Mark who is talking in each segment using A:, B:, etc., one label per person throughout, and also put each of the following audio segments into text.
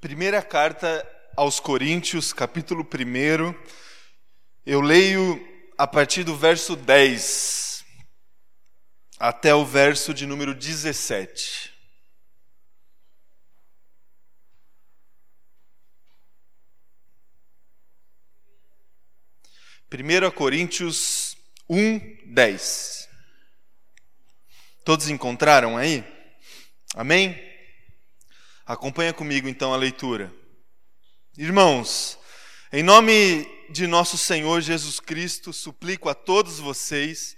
A: Primeira carta aos Coríntios, capítulo 1. Eu leio a partir do verso 10 até o verso de número 17. Primeira Coríntios 1, 10. Todos encontraram aí? Amém? Acompanha comigo então a leitura. Irmãos, em nome de nosso Senhor Jesus Cristo, suplico a todos vocês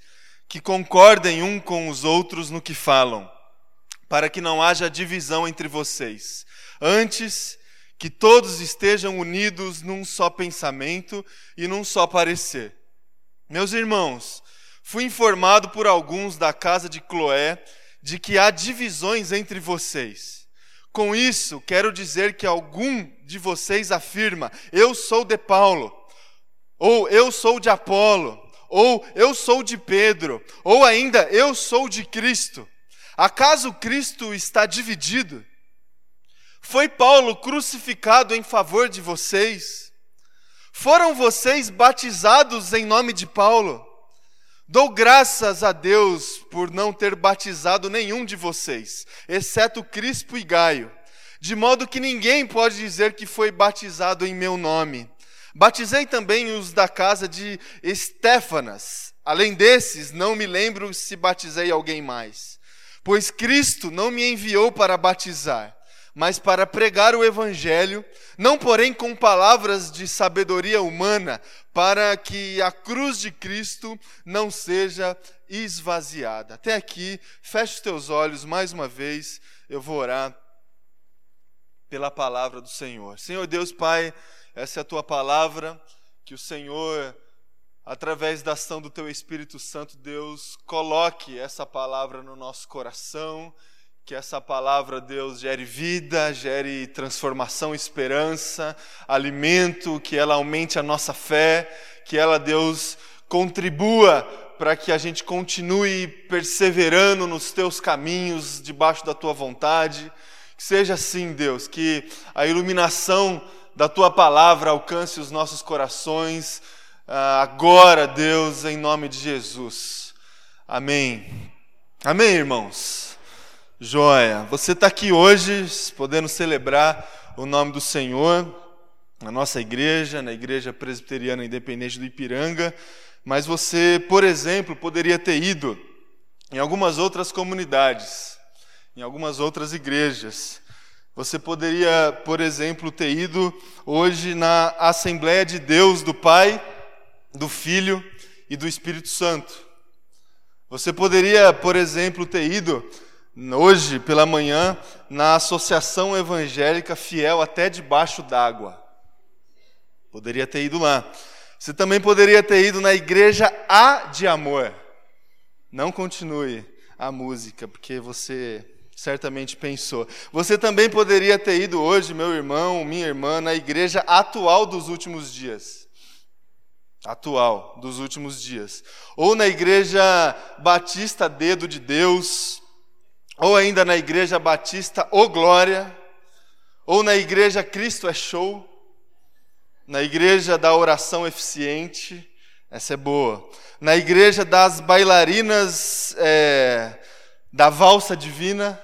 A: que concordem um com os outros no que falam, para que não haja divisão entre vocês. Antes, que todos estejam unidos num só pensamento e num só parecer. Meus irmãos, fui informado por alguns da casa de Cloé de que há divisões entre vocês. Com isso, quero dizer que algum de vocês afirma: eu sou de Paulo, ou eu sou de Apolo, ou eu sou de Pedro, ou ainda eu sou de Cristo. Acaso Cristo está dividido? Foi Paulo crucificado em favor de vocês? Foram vocês batizados em nome de Paulo? Dou graças a Deus por não ter batizado nenhum de vocês, exceto Crispo e Gaio, de modo que ninguém pode dizer que foi batizado em meu nome. Batizei também os da casa de Estéfanas. Além desses, não me lembro se batizei alguém mais. Pois Cristo não me enviou para batizar, mas para pregar o Evangelho, não porém com palavras de sabedoria humana, para que a cruz de Cristo não seja esvaziada. Até aqui, feche os teus olhos mais uma vez, eu vou orar pela palavra do Senhor. Senhor Deus Pai, essa é a tua palavra, que o Senhor, através da ação do teu Espírito Santo, Deus, coloque essa palavra no nosso coração que essa palavra, Deus, gere vida, gere transformação, esperança, alimento, que ela aumente a nossa fé, que ela, Deus, contribua para que a gente continue perseverando nos teus caminhos, debaixo da tua vontade. Que seja assim, Deus, que a iluminação da tua palavra alcance os nossos corações ah, agora, Deus, em nome de Jesus. Amém. Amém, irmãos. Joia, você está aqui hoje podendo celebrar o nome do Senhor na nossa igreja, na Igreja Presbiteriana Independente do Ipiranga, mas você, por exemplo, poderia ter ido em algumas outras comunidades, em algumas outras igrejas. Você poderia, por exemplo, ter ido hoje na Assembleia de Deus do Pai, do Filho e do Espírito Santo. Você poderia, por exemplo, ter ido hoje pela manhã na Associação Evangélica Fiel até debaixo d'água. Poderia ter ido lá. Você também poderia ter ido na igreja A de Amor. Não continue a música, porque você certamente pensou. Você também poderia ter ido hoje, meu irmão, minha irmã, na igreja atual dos últimos dias. Atual dos últimos dias. Ou na igreja Batista Dedo de Deus, ou ainda na Igreja Batista O Glória, ou na Igreja Cristo é Show, na Igreja da Oração Eficiente, essa é boa, na Igreja das Bailarinas é, da Valsa Divina,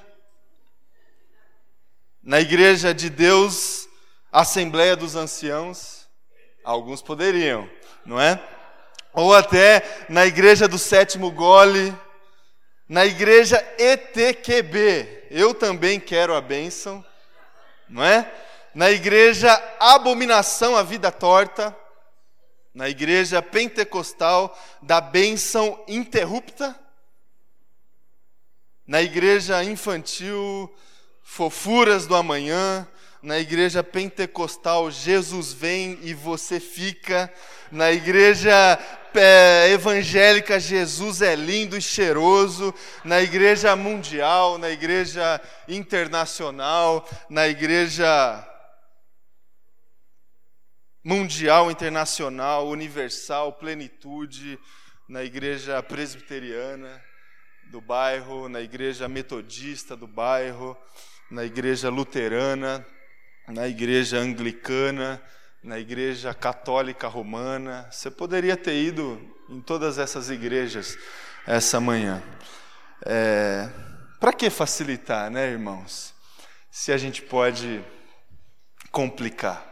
A: na Igreja de Deus, Assembleia dos Anciãos, alguns poderiam, não é? Ou até na Igreja do Sétimo Gole, na igreja ETQB, eu também quero a bênção, não é? Na igreja Abominação à Vida Torta, na igreja pentecostal da bênção interrupta, na igreja infantil Fofuras do Amanhã, na igreja pentecostal Jesus vem e você fica, na igreja é, evangélica Jesus é lindo e cheiroso, na igreja mundial, na igreja internacional, na igreja mundial, internacional, universal, plenitude, na igreja presbiteriana do bairro, na igreja metodista do bairro, na igreja luterana, na igreja anglicana, na igreja católica romana. Você poderia ter ido em todas essas igrejas essa manhã. É, Para que facilitar, né, irmãos? Se a gente pode complicar.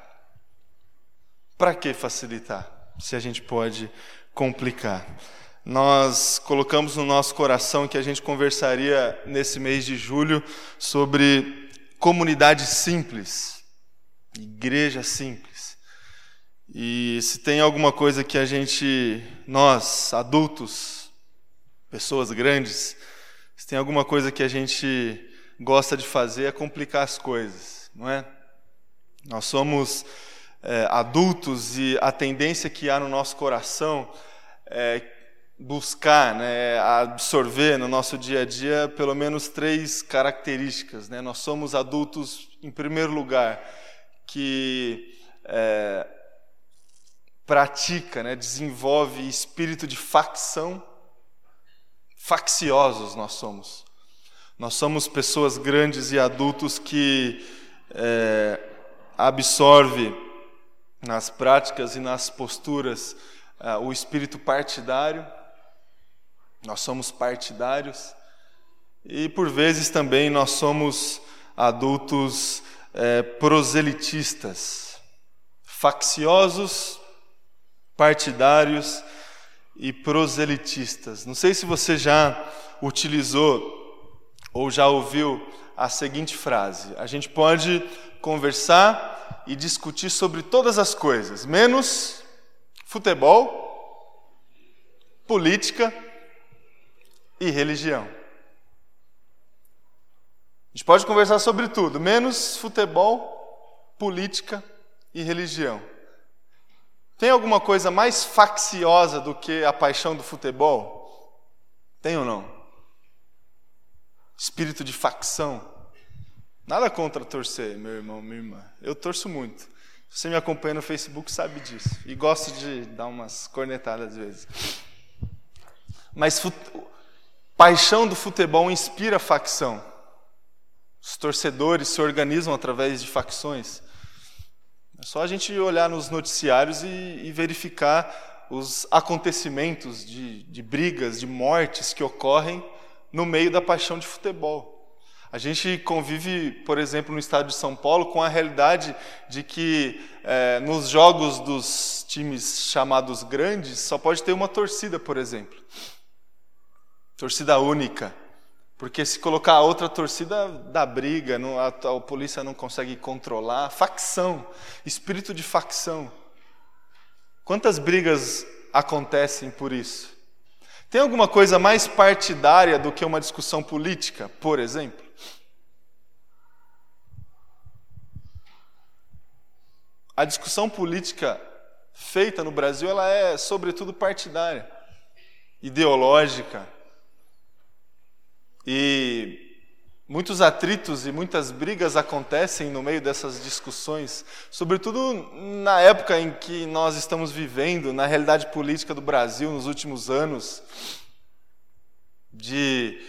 A: Para que facilitar? Se a gente pode complicar. Nós colocamos no nosso coração que a gente conversaria nesse mês de julho sobre comunidade simples, igreja simples. E se tem alguma coisa que a gente, nós, adultos, pessoas grandes, se tem alguma coisa que a gente gosta de fazer é complicar as coisas, não é? Nós somos é, adultos e a tendência que há no nosso coração é buscar, né, absorver no nosso dia a dia pelo menos três características. Né? Nós somos adultos, em primeiro lugar, que é, pratica, né, desenvolve espírito de facção. Facciosos nós somos. Nós somos pessoas grandes e adultos que é, absorve nas práticas e nas posturas é, o espírito partidário. Nós somos partidários e por vezes também nós somos adultos é, proselitistas, facciosos, partidários e proselitistas. Não sei se você já utilizou ou já ouviu a seguinte frase: a gente pode conversar e discutir sobre todas as coisas, menos futebol, política e religião. A gente pode conversar sobre tudo, menos futebol, política e religião. Tem alguma coisa mais facciosa do que a paixão do futebol? Tem ou não? Espírito de facção. Nada contra torcer, meu irmão, minha irmã. Eu torço muito. Você me acompanha no Facebook, sabe disso. E gosto de dar umas cornetadas às vezes. Mas paixão do futebol inspira facção. Os torcedores se organizam através de facções. É só a gente olhar nos noticiários e, e verificar os acontecimentos de, de brigas, de mortes que ocorrem no meio da paixão de futebol. A gente convive, por exemplo, no estado de São Paulo, com a realidade de que é, nos jogos dos times chamados grandes só pode ter uma torcida, por exemplo. Torcida única. Porque se colocar a outra torcida, dá briga, não, a, a, polícia não consegue controlar. Facção, espírito de facção. Quantas brigas acontecem por isso? Tem alguma coisa mais partidária do que uma discussão política, por exemplo? A discussão política feita no Brasil, ela é sobretudo partidária, ideológica. E muitos atritos e muitas brigas acontecem no meio dessas discussões, sobretudo na época em que nós estamos vivendo, na realidade política do Brasil nos últimos anos, de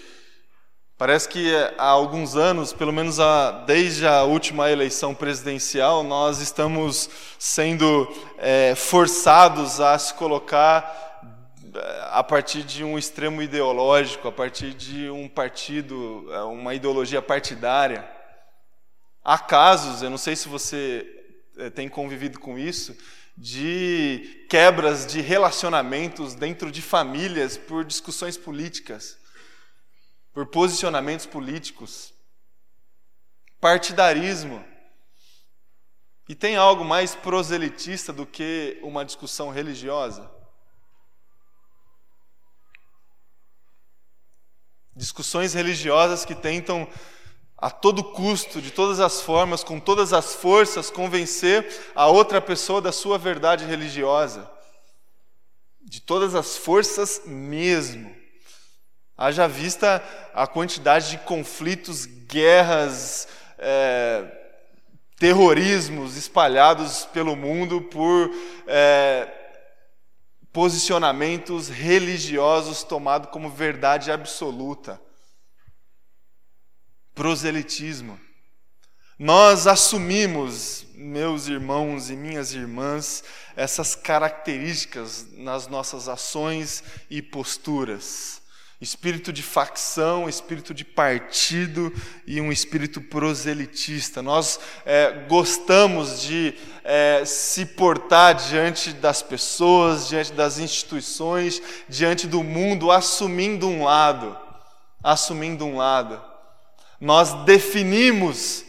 A: Parece que há alguns anos, pelo menos desde a última eleição presidencial, nós estamos sendo é, forçados a se colocar a partir de um extremo ideológico, a partir de um partido, é, uma ideologia partidária. Há casos, eu não sei se você é, tem convivido com isso, de quebras de relacionamentos dentro de famílias por discussões políticas, por posicionamentos políticos, partidarismo. E tem algo mais proselitista do que uma discussão religiosa? Discussões religiosas que tentam, a todo custo, de todas as formas, com todas as forças, convencer a outra pessoa da sua verdade religiosa. De todas as forças mesmo. Haja vista a quantidade de conflitos, guerras, é, terrorismos espalhados pelo mundo por é, posicionamentos religiosos tomados como verdade absoluta. Proselitismo. Nós assumimos, meus irmãos e minhas irmãs, essas características nas nossas ações e posturas. Espírito de facção, espírito de partido e um espírito proselitista. Nós é, gostamos de é, se portar diante das pessoas, diante das instituições, diante do mundo, assumindo um lado. Assumindo um lado. Nós definimos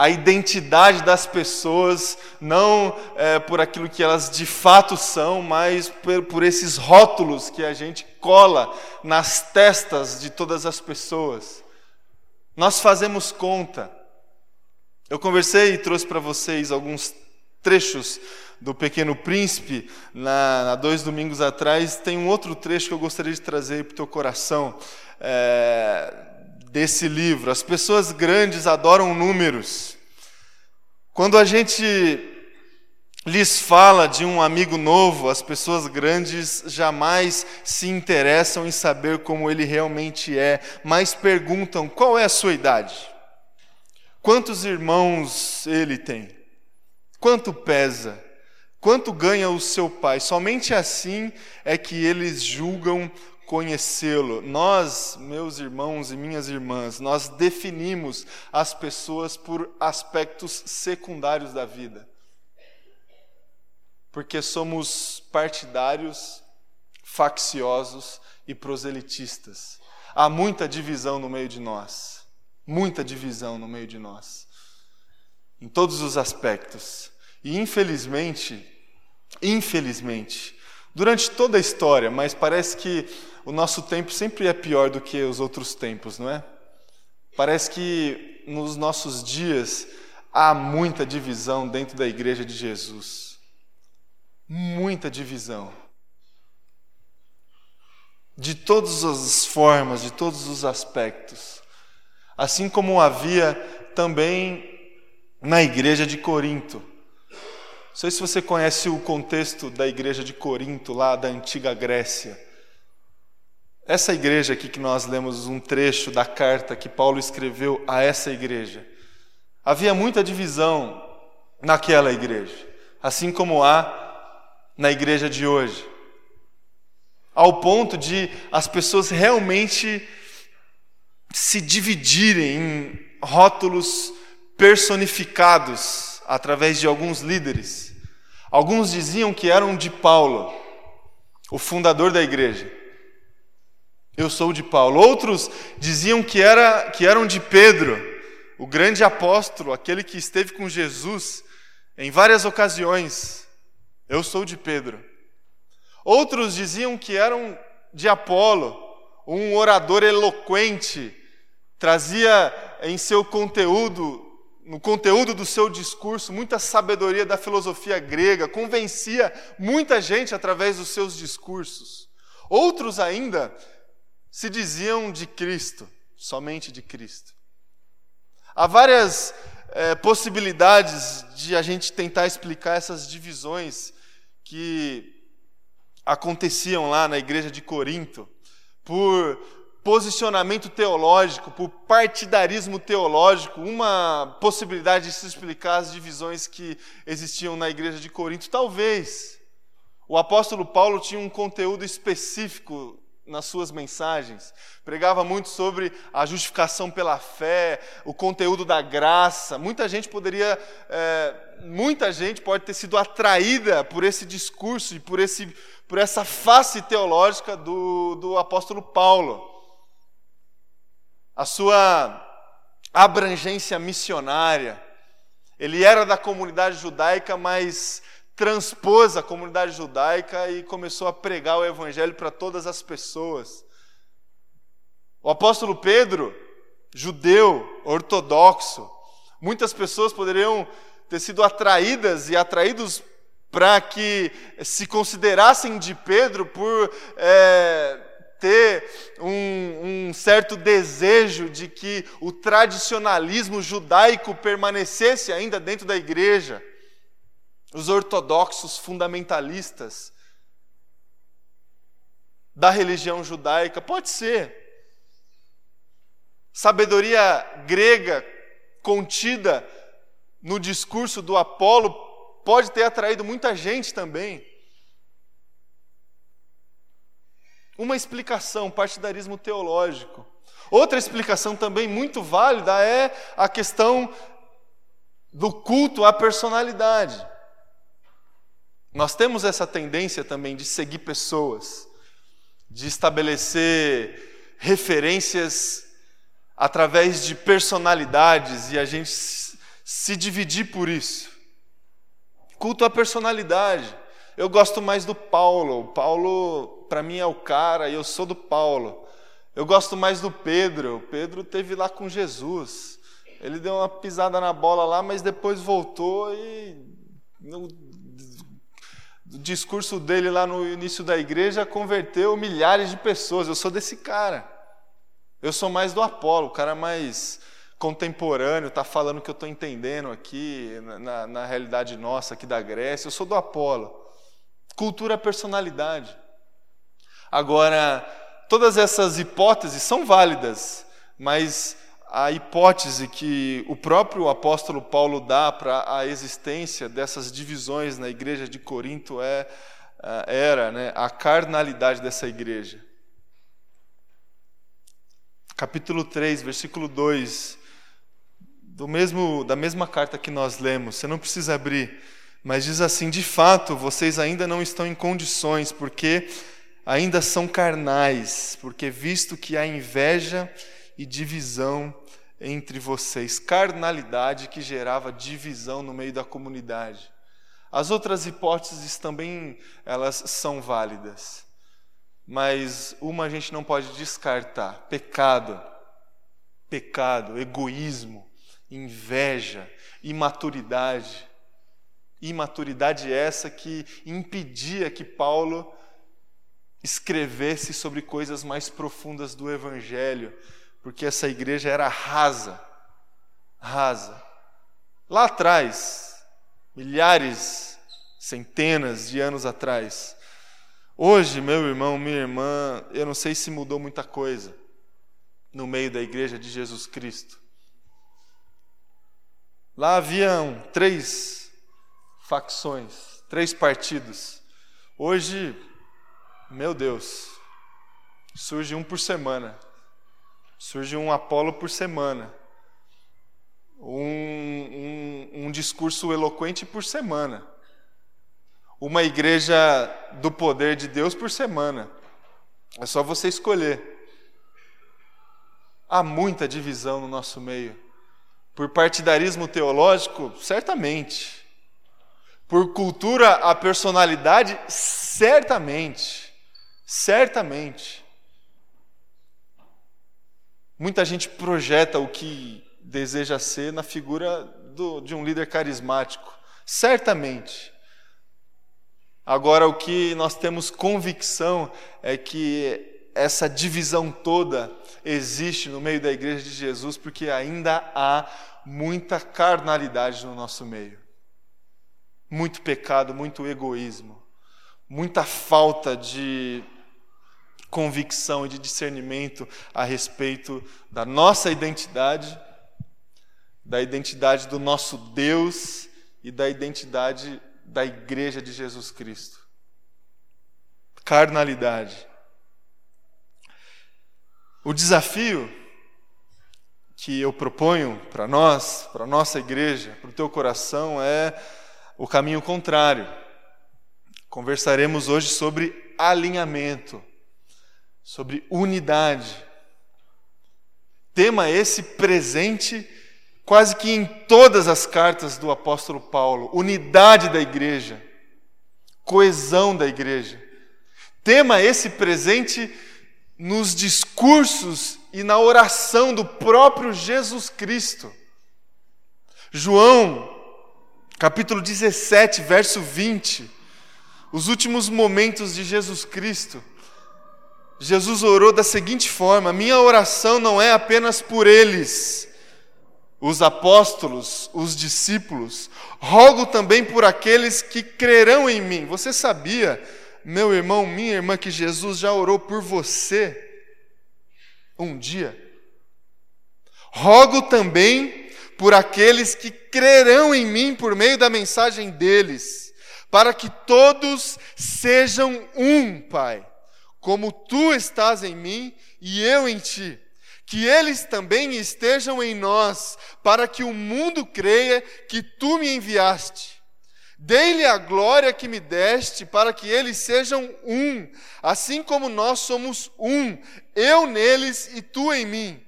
A: a identidade das pessoas, não é, por aquilo que elas de fato são, mas por, por esses rótulos que a gente cola nas testas de todas as pessoas. Nós fazemos conta. Eu conversei e trouxe para vocês alguns trechos do Pequeno Príncipe, na, dois domingos atrás. Tem um outro trecho que eu gostaria de trazer para o teu coração. É, desse livro. As pessoas grandes adoram números. Quando a gente lhes fala de um amigo novo, as pessoas grandes jamais se interessam em saber como ele realmente é, mas perguntam qual é a sua idade. Quantos irmãos ele tem? Quanto pesa? Quanto ganha o seu pai? Somente assim é que eles julgam conhecê-lo. Nós, meus irmãos e minhas irmãs, nós definimos as pessoas por aspectos secundários da vida. Porque somos partidários, facciosos e proselitistas. Há muita divisão no meio de nós. Muita divisão no meio de nós. Em todos os aspectos. E infelizmente, infelizmente, durante toda a história, mas parece que o nosso tempo sempre é pior do que os outros tempos, não é? Parece que nos nossos dias há muita divisão dentro da igreja de Jesus. Muita divisão. De todas as formas, de todos os aspectos. Assim como havia também na igreja de Corinto. Não sei se você conhece o contexto da igreja de Corinto, lá da antiga Grécia. Essa igreja aqui que nós lemos um trecho da carta que Paulo escreveu a essa igreja. Havia muita divisão naquela igreja, assim como há na igreja de hoje. Ao ponto de as pessoas realmente se dividirem em rótulos personificados através de alguns líderes. Alguns diziam que eram de Paulo, o fundador da igreja. Eu sou de Paulo. Outros diziam que, era, que eram de Pedro, o grande apóstolo, aquele que esteve com Jesus em várias ocasiões. Eu sou de Pedro. Outros diziam que eram de Apolo, um orador eloquente, trazia em seu conteúdo, no conteúdo do seu discurso, muita sabedoria da filosofia grega, convencia muita gente através dos seus discursos. Outros ainda se diziam de Cristo, somente de Cristo. Há várias é, possibilidades de a gente tentar explicar essas divisões que aconteciam lá na igreja de Corinto, por posicionamento teológico, por partidarismo teológico, uma possibilidade de se explicar as divisões que existiam na igreja de Corinto, talvez. O apóstolo Paulo tinha um conteúdo específico nas suas mensagens. Pregava muito sobre a justificação pela fé, o conteúdo da graça. Muita gente poderia, é, muita gente pode ter sido atraída por esse discurso e por, esse, por essa face teológica do, do apóstolo Paulo. A sua abrangência missionária. Ele era da comunidade judaica, mas transpôs a comunidade judaica e começou a pregar o evangelho para todas as pessoas. O apóstolo Pedro, judeu, ortodoxo, muitas pessoas poderiam ter sido atraídas e atraídos para que se considerassem de Pedro por é, ter um, um, certo desejo de que o tradicionalismo judaico permanecesse ainda dentro da igreja os ortodoxos fundamentalistas da religião judaica? Pode ser. Sabedoria grega contida no discurso do Apolo pode ter atraído muita gente também. Uma explicação, partidarismo teológico. Outra explicação também muito válida é a questão do culto à personalidade. Nós temos essa tendência também de seguir pessoas, de estabelecer referências através de personalidades e a gente se dividir por isso. Culto à personalidade. Eu gosto mais do Paulo. O Paulo, para mim, é o cara e eu sou do Paulo. Eu gosto mais do Pedro. O Pedro teve lá com Jesus. Ele deu uma pisada na bola lá, mas depois voltou e no discurso dele lá no início da igreja converteu milhares de pessoas. Eu sou desse cara. Eu sou mais do Apolo, o cara mais contemporâneo, está falando o que eu estou entendendo aqui, na, na realidade nossa aqui da Grécia. Eu sou do Apolo. Cultura personalidade. Agora, todas essas hipóteses são válidas, mas a hipótese que o próprio apóstolo Paulo dá para a existência dessas divisões na igreja de Corinto é, é era né, a carnalidade dessa igreja. Capítulo 3, versículo 2, do mesmo, da mesma carta que nós lemos, você não precisa abrir, mas diz assim: De fato, vocês ainda não estão em condições, porque ainda são carnais, porque visto que há inveja e divisão entre vocês, carnalidade que gerava divisão no meio da comunidade. As outras hipóteses também elas são válidas. Mas uma a gente não pode descartar: pecado. Pecado, egoísmo, inveja, imaturidade. Imaturidade essa que impedia que Paulo escrevesse sobre coisas mais profundas do evangelho, porque essa igreja era rasa, rasa. Lá atrás, milhares, centenas de anos atrás. Hoje, meu irmão, minha irmã, eu não sei se mudou muita coisa no meio da igreja de Jesus Cristo. Lá haviam três facções, três partidos. Hoje, meu Deus, surge um por semana. Surge um Apolo por semana. Um, um, um discurso eloquente por semana. Uma igreja do poder de Deus por semana. É só você escolher. Há muita divisão no nosso meio. Por partidarismo teológico, certamente. Por cultura a personalidade, certamente. Certamente. Muita gente projeta o que deseja ser na figura do, de um líder carismático. Certamente. Agora, o que nós temos convicção é que essa divisão toda existe no meio da igreja de Jesus porque ainda há muita carnalidade no nosso meio. Muito pecado, muito egoísmo, muita falta de convicção e de discernimento a respeito da nossa identidade, da identidade do nosso Deus e da identidade da igreja de Jesus Cristo. Carnalidade. O desafio que eu proponho para nós, para nossa igreja, para o teu coração, é o caminho contrário. Conversaremos hoje sobre alinhamento sobre unidade. Tema esse presente quase que em todas as cartas do apóstolo Paulo: unidade da igreja, coesão da igreja. Tema esse presente nos discursos e na oração do próprio Jesus Cristo. João, capítulo 17, verso 20, os últimos momentos de Jesus Cristo. Jesus orou da seguinte forma: minha oração não é apenas por eles, os apóstolos, os discípulos, rogo também por aqueles que crerão em mim. Você sabia, meu irmão, minha irmã, que Jesus já orou por você um dia? Rogo também por aqueles que crerão em mim por meio da mensagem deles, para que todos sejam um, Pai, como tu estás em mim e eu em ti. Que eles também estejam em nós, para que o mundo creia que tu me enviaste. Dei-lhe a glória que me deste, para que eles sejam um, assim como nós somos um, eu neles e tu em mim.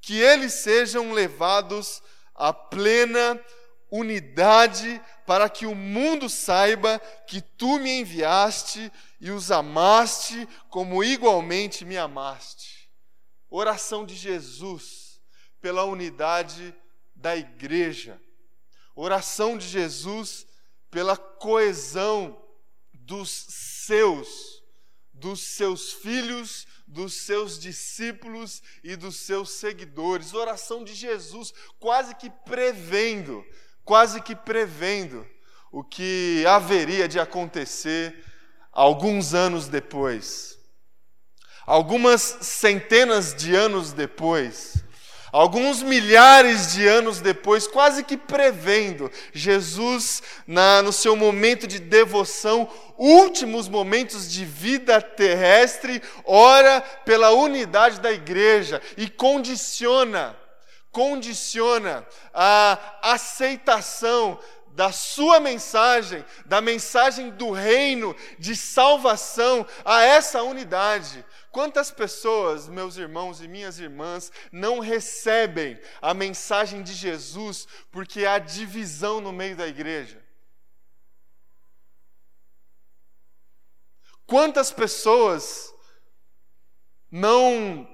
A: Que eles sejam levados à plena unidade, para que o mundo saiba que tu me enviaste e os amaste como igualmente me amaste. Oração de Jesus pela unidade da igreja. Oração de Jesus pela coesão dos seus, dos seus filhos, dos seus discípulos e dos seus seguidores. Oração de Jesus, quase que prevendo, quase que prevendo o que haveria de acontecer alguns anos depois. Algumas centenas de anos depois, Alguns milhares de anos depois, quase que prevendo, Jesus, na, no seu momento de devoção, últimos momentos de vida terrestre, ora pela unidade da igreja e condiciona, condiciona a aceitação da sua mensagem, da mensagem do reino de salvação a essa unidade. Quantas pessoas, meus irmãos e minhas irmãs, não recebem a mensagem de Jesus porque há divisão no meio da igreja? Quantas pessoas não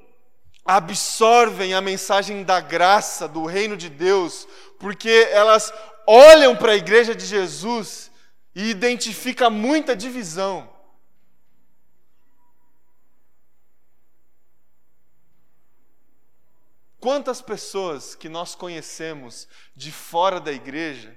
A: absorvem a mensagem da graça, do reino de Deus, porque elas olham para a igreja de Jesus e identificam muita divisão? Quantas pessoas que nós conhecemos de fora da igreja,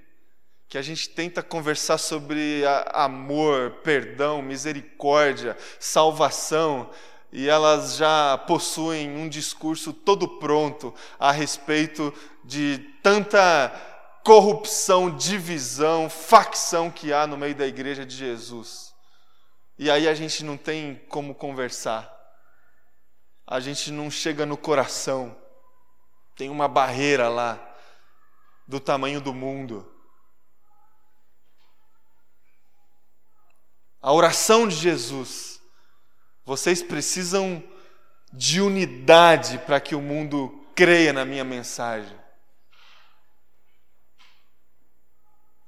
A: que a gente tenta conversar sobre amor, perdão, misericórdia, salvação, e elas já possuem um discurso todo pronto a respeito de tanta corrupção, divisão, facção que há no meio da igreja de Jesus. E aí a gente não tem como conversar, a gente não chega no coração tem uma barreira lá do tamanho do mundo. A oração de Jesus. Vocês precisam de unidade para que o mundo creia na minha mensagem.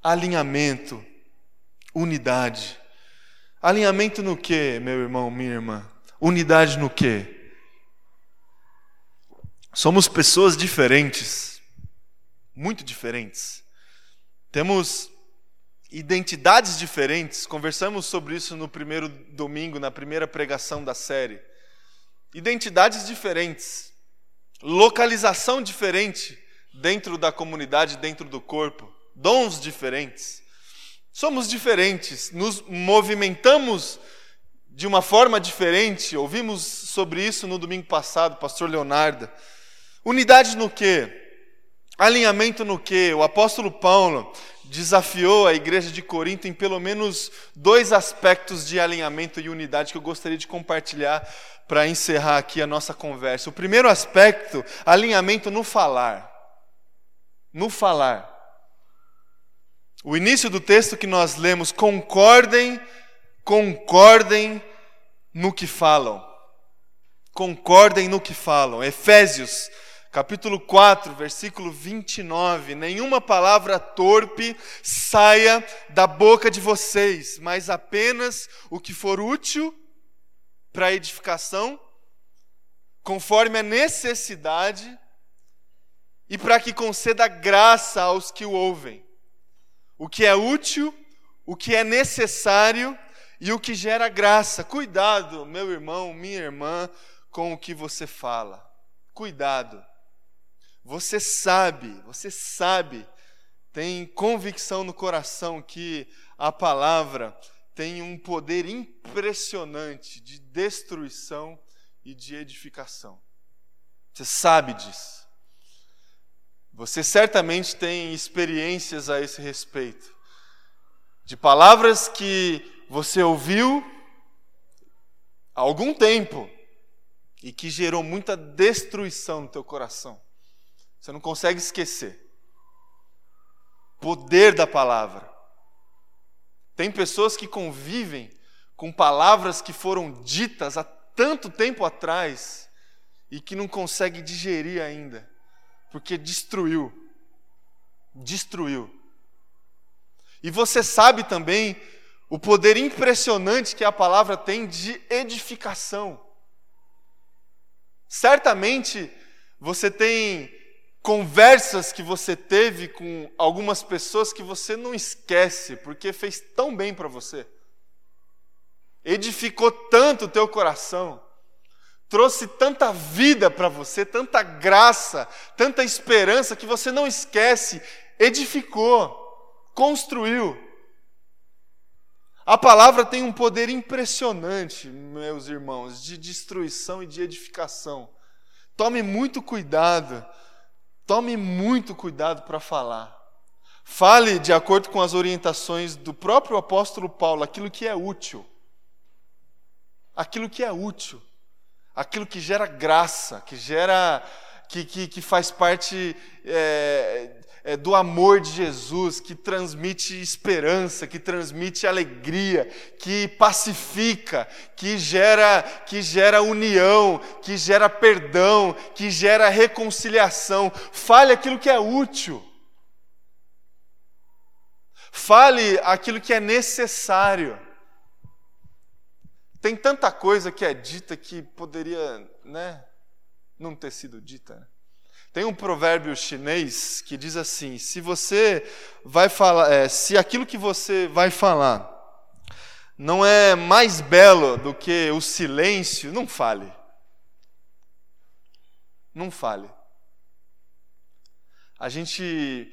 A: Alinhamento, unidade. Alinhamento no que, meu irmão, minha irmã? Unidade no que? Somos pessoas diferentes, muito diferentes. Temos identidades diferentes. Conversamos sobre isso no primeiro domingo, na primeira pregação da série. Identidades diferentes, localização diferente dentro da comunidade, dentro do corpo, dons diferentes. Somos diferentes, nos movimentamos de uma forma diferente. Ouvimos sobre isso no domingo passado, pastor Leonardo. Unidade no quê? Alinhamento no quê? O apóstolo Paulo desafiou a igreja de Corinto em pelo menos dois aspectos de alinhamento e unidade que eu gostaria de compartilhar para encerrar aqui a nossa conversa. O primeiro aspecto, alinhamento no falar. No falar. O início do texto que nós lemos, concordem, concordem no que falam. Concordem no que falam. Efésios capítulo 4, versículo 29. Nenhuma palavra torpe saia da boca de vocês, mas apenas o que for útil para edificação, conforme a necessidade, e para que conceda graça aos que o ouvem. O que é útil, o que é necessário e o que gera graça. Cuidado, meu irmão, minha irmã, com o que você fala. Cuidado. Você sabe, você sabe, tem convicção no coração que a palavra tem um poder impressionante de destruição e de edificação. Você sabe disso. Você certamente tem experiências a esse respeito, de palavras que você ouviu há algum tempo e que gerou muita destruição no teu coração. Você não consegue esquecer. Poder da palavra. Tem pessoas que convivem com palavras que foram ditas há tanto tempo atrás e que não consegue digerir ainda, porque destruiu. Destruiu. E você sabe também o poder impressionante que a palavra tem de edificação. Certamente você tem conversas que você teve com algumas pessoas que você não esquece, porque fez tão bem para você. Edificou tanto o teu coração, trouxe tanta vida para você, tanta graça, tanta esperança que você não esquece, edificou, construiu. A palavra tem um poder impressionante, meus irmãos, de destruição e de edificação. Tome muito cuidado, tome muito cuidado para falar. Fale de acordo com as orientações do próprio apóstolo Paulo, aquilo que é útil. Aquilo que é útil. Aquilo que gera graça, que gera. que, que, que faz parte é, é, do amor de Jesus, que transmite esperança, que transmite alegria, que pacifica, que gera, que gera união, que gera perdão, que gera reconciliação. Fale aquilo que é útil. Fale aquilo que é necessário. Tem tanta coisa que é dita que poderia, né, não ter sido dita. Né? Tem um provérbio chinês que diz assim: se você vai falar, é, se aquilo que você vai falar não é mais belo do que o silêncio, não fale. Não fale. A gente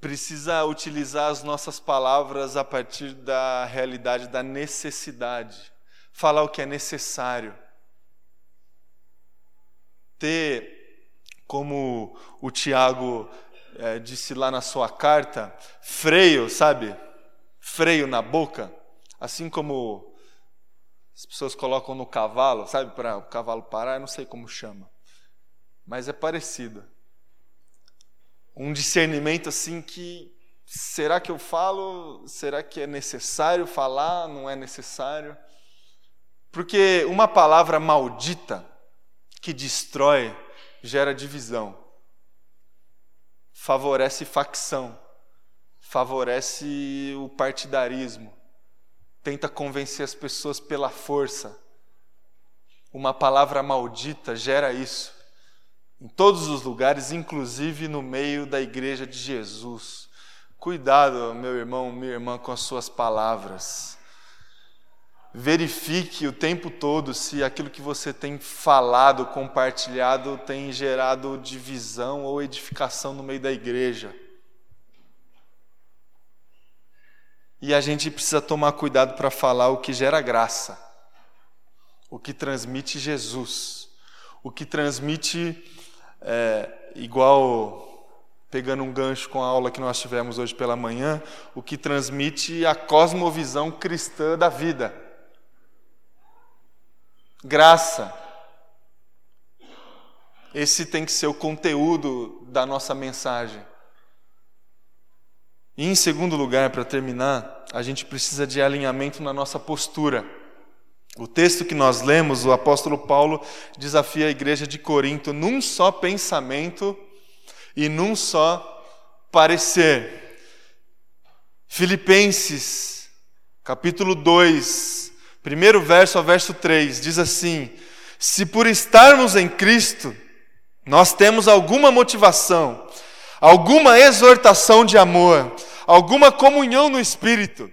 A: precisa utilizar as nossas palavras a partir da realidade da necessidade. Falar o que é necessário. Ter como o Tiago é, disse lá na sua carta, freio, sabe? Freio na boca, assim como as pessoas colocam no cavalo, sabe? Para o cavalo parar, eu não sei como chama, mas é parecido. Um discernimento assim que será que eu falo? Será que é necessário falar? Não é necessário? Porque uma palavra maldita que destrói gera divisão, favorece facção, favorece o partidarismo, tenta convencer as pessoas pela força. Uma palavra maldita gera isso. Em todos os lugares, inclusive no meio da igreja de Jesus. Cuidado, meu irmão, minha irmã, com as suas palavras. Verifique o tempo todo se aquilo que você tem falado, compartilhado, tem gerado divisão ou edificação no meio da igreja. E a gente precisa tomar cuidado para falar o que gera graça, o que transmite Jesus, o que transmite, é, igual pegando um gancho com a aula que nós tivemos hoje pela manhã, o que transmite a cosmovisão cristã da vida graça. Esse tem que ser o conteúdo da nossa mensagem. E em segundo lugar, para terminar, a gente precisa de alinhamento na nossa postura. O texto que nós lemos, o apóstolo Paulo desafia a igreja de Corinto num só pensamento e num só parecer. Filipenses, capítulo 2, Primeiro verso ao verso 3 diz assim: Se por estarmos em Cristo, nós temos alguma motivação, alguma exortação de amor, alguma comunhão no Espírito,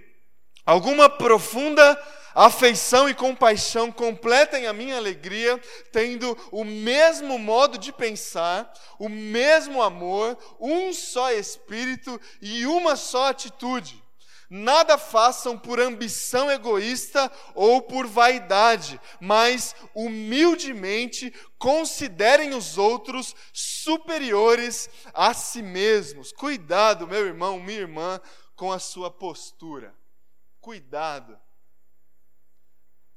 A: alguma profunda afeição e compaixão completem a minha alegria, tendo o mesmo modo de pensar, o mesmo amor, um só Espírito e uma só atitude. Nada façam por ambição egoísta ou por vaidade, mas humildemente considerem os outros superiores a si mesmos. Cuidado, meu irmão, minha irmã, com a sua postura. Cuidado.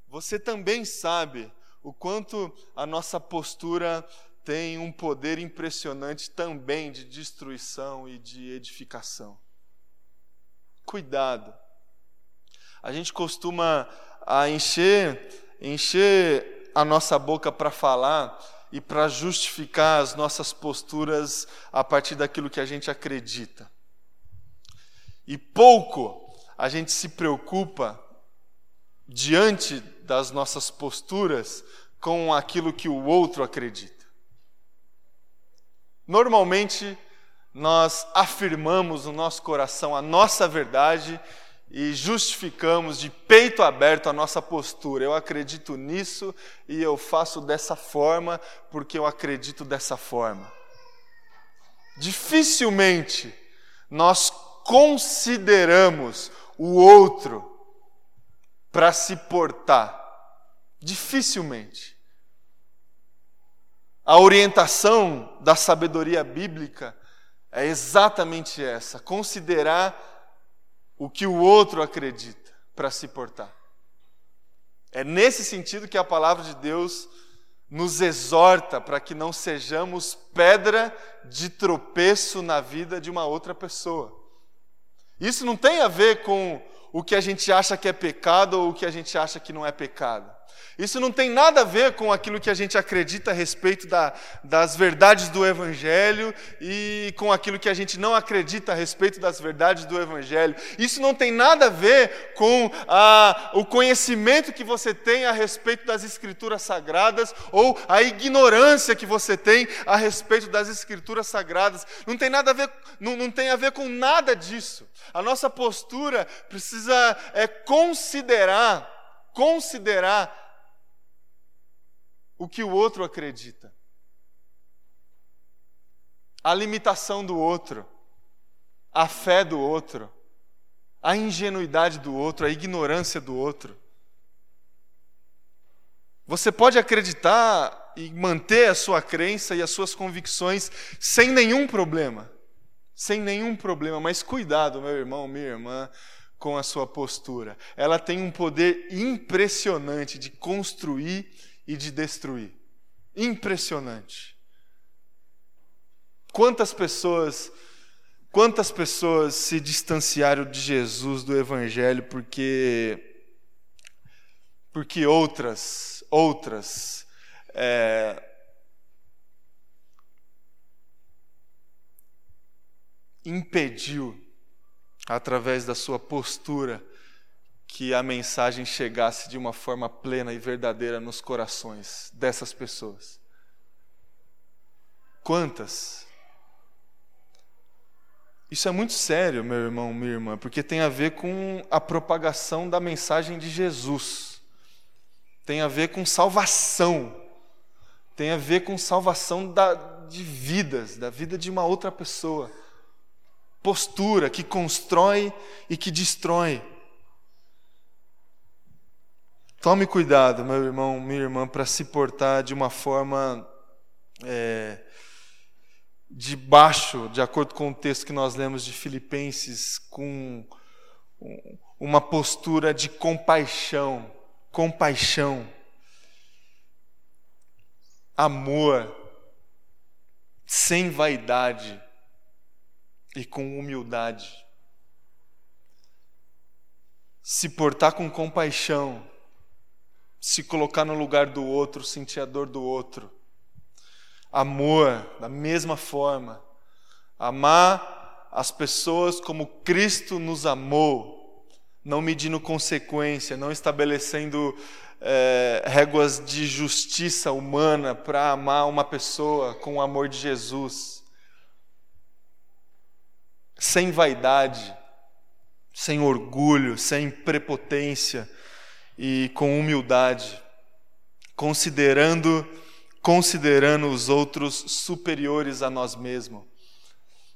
A: Você também sabe o quanto a nossa postura tem um poder impressionante também de destruição e de edificação. Cuidado. A gente costuma a encher, encher a nossa boca para falar e para justificar as nossas posturas a partir daquilo que a gente acredita. E pouco a gente se preocupa diante das nossas posturas com aquilo que o outro acredita. Normalmente, nós afirmamos no nosso coração a nossa verdade e justificamos de peito aberto a nossa postura. Eu acredito nisso e eu faço dessa forma porque eu acredito dessa forma. Dificilmente nós consideramos o outro para se portar. Dificilmente. A orientação da sabedoria bíblica é exatamente essa: considerar o que o outro acredita para se portar. É nesse sentido que a palavra de Deus nos exorta para que não sejamos pedra de tropeço na vida de uma outra pessoa. Isso não tem a ver com o que a gente acha que é pecado ou o que a gente acha que não é pecado. Isso não tem nada a ver com aquilo que a gente acredita a respeito da, das verdades do Evangelho e com aquilo que a gente não acredita a respeito das verdades do Evangelho. Isso não tem nada a ver com a, o conhecimento que você tem a respeito das Escrituras Sagradas ou a ignorância que você tem a respeito das Escrituras Sagradas. Não tem nada a ver, não, não tem a ver com nada disso. A nossa postura precisa é, considerar, considerar o que o outro acredita, a limitação do outro, a fé do outro, a ingenuidade do outro, a ignorância do outro. Você pode acreditar e manter a sua crença e as suas convicções sem nenhum problema. Sem nenhum problema, mas cuidado, meu irmão, minha irmã, com a sua postura. Ela tem um poder impressionante de construir e de destruir. Impressionante. Quantas pessoas quantas pessoas se distanciaram de Jesus, do evangelho porque porque outras outras é, impediu através da sua postura que a mensagem chegasse de uma forma plena e verdadeira nos corações dessas pessoas. Quantas? Isso é muito sério, meu irmão, minha irmã, porque tem a ver com a propagação da mensagem de Jesus, tem a ver com salvação, tem a ver com salvação da, de vidas, da vida de uma outra pessoa. Postura que constrói e que destrói. Tome cuidado, meu irmão, minha irmã, para se portar de uma forma é, de baixo, de acordo com o texto que nós lemos de Filipenses, com uma postura de compaixão, compaixão, amor, sem vaidade e com humildade. Se portar com compaixão, se colocar no lugar do outro, sentir a dor do outro. Amor, da mesma forma. Amar as pessoas como Cristo nos amou, não medindo consequência, não estabelecendo é, réguas de justiça humana para amar uma pessoa com o amor de Jesus. Sem vaidade, sem orgulho, sem prepotência e com humildade, considerando considerando os outros superiores a nós mesmos.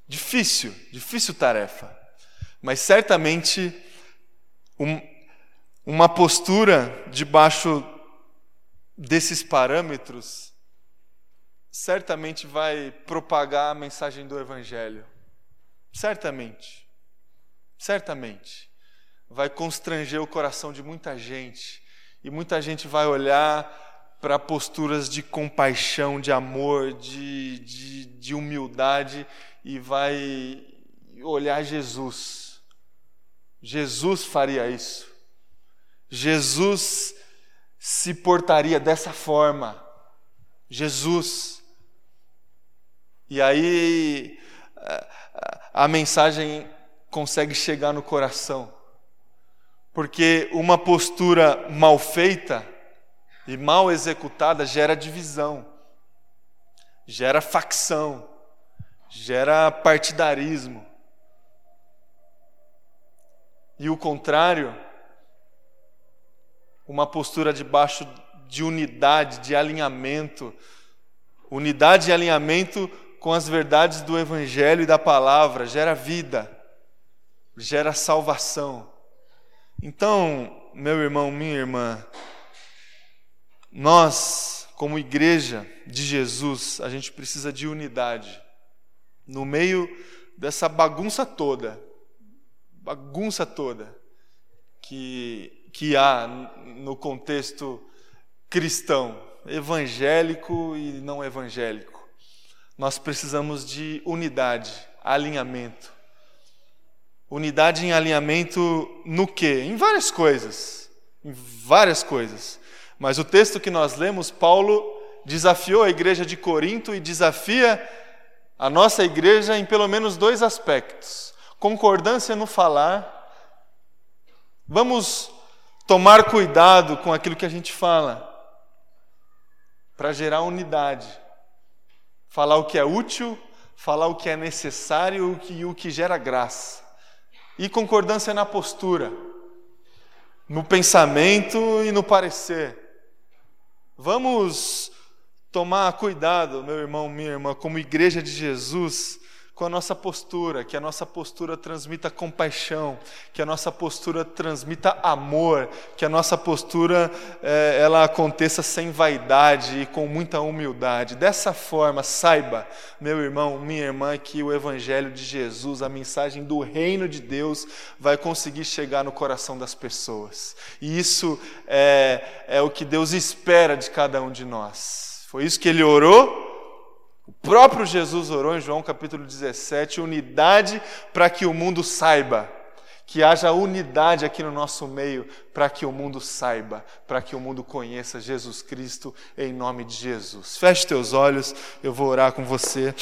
A: Difícil, difícil tarefa, mas certamente um, uma postura debaixo desses parâmetros certamente vai propagar a mensagem do Evangelho. Certamente. Certamente. Vai constranger o coração de muita gente. E muita gente vai olhar para posturas de compaixão, de amor, de, de, de humildade e vai olhar Jesus. Jesus faria isso. Jesus se portaria dessa forma. Jesus. E aí a mensagem consegue chegar no coração. Porque uma postura mal feita e mal executada gera divisão, gera facção, gera partidarismo. E o contrário, uma postura debaixo de unidade, de alinhamento, unidade e alinhamento com as verdades do Evangelho e da palavra, gera vida, gera salvação. Então, meu irmão, minha irmã, nós, como igreja de Jesus, a gente precisa de unidade. No meio dessa bagunça toda, bagunça toda que, que há no contexto cristão, evangélico e não evangélico. Nós precisamos de unidade, alinhamento. Unidade em alinhamento no quê? Em várias coisas. Em várias coisas. Mas o texto que nós lemos, Paulo desafiou a igreja de Corinto e desafia a nossa igreja em pelo menos dois aspectos: concordância no falar. Vamos tomar cuidado com aquilo que a gente fala, para gerar unidade falar o que é útil, falar o que é necessário e o que gera graça. E concordância na postura, no pensamento e no parecer. Vamos tomar cuidado, meu irmão, minha irmã, como igreja de Jesus, com a nossa postura, que a nossa postura transmita compaixão, que a nossa postura transmita amor, que a nossa postura é, ela aconteça sem vaidade e com muita humildade. Dessa forma, saiba, meu irmão, minha irmã, que o Evangelho de Jesus, a mensagem do reino de Deus, vai conseguir chegar no coração das pessoas. E isso é, é o que Deus espera de cada um de nós. Foi isso que ele orou o próprio Jesus orou em João capítulo 17, unidade para que o mundo saiba. Que haja unidade aqui no nosso meio para que o mundo saiba, para que o mundo conheça Jesus Cristo em nome de Jesus. Feche teus olhos, eu vou orar com você.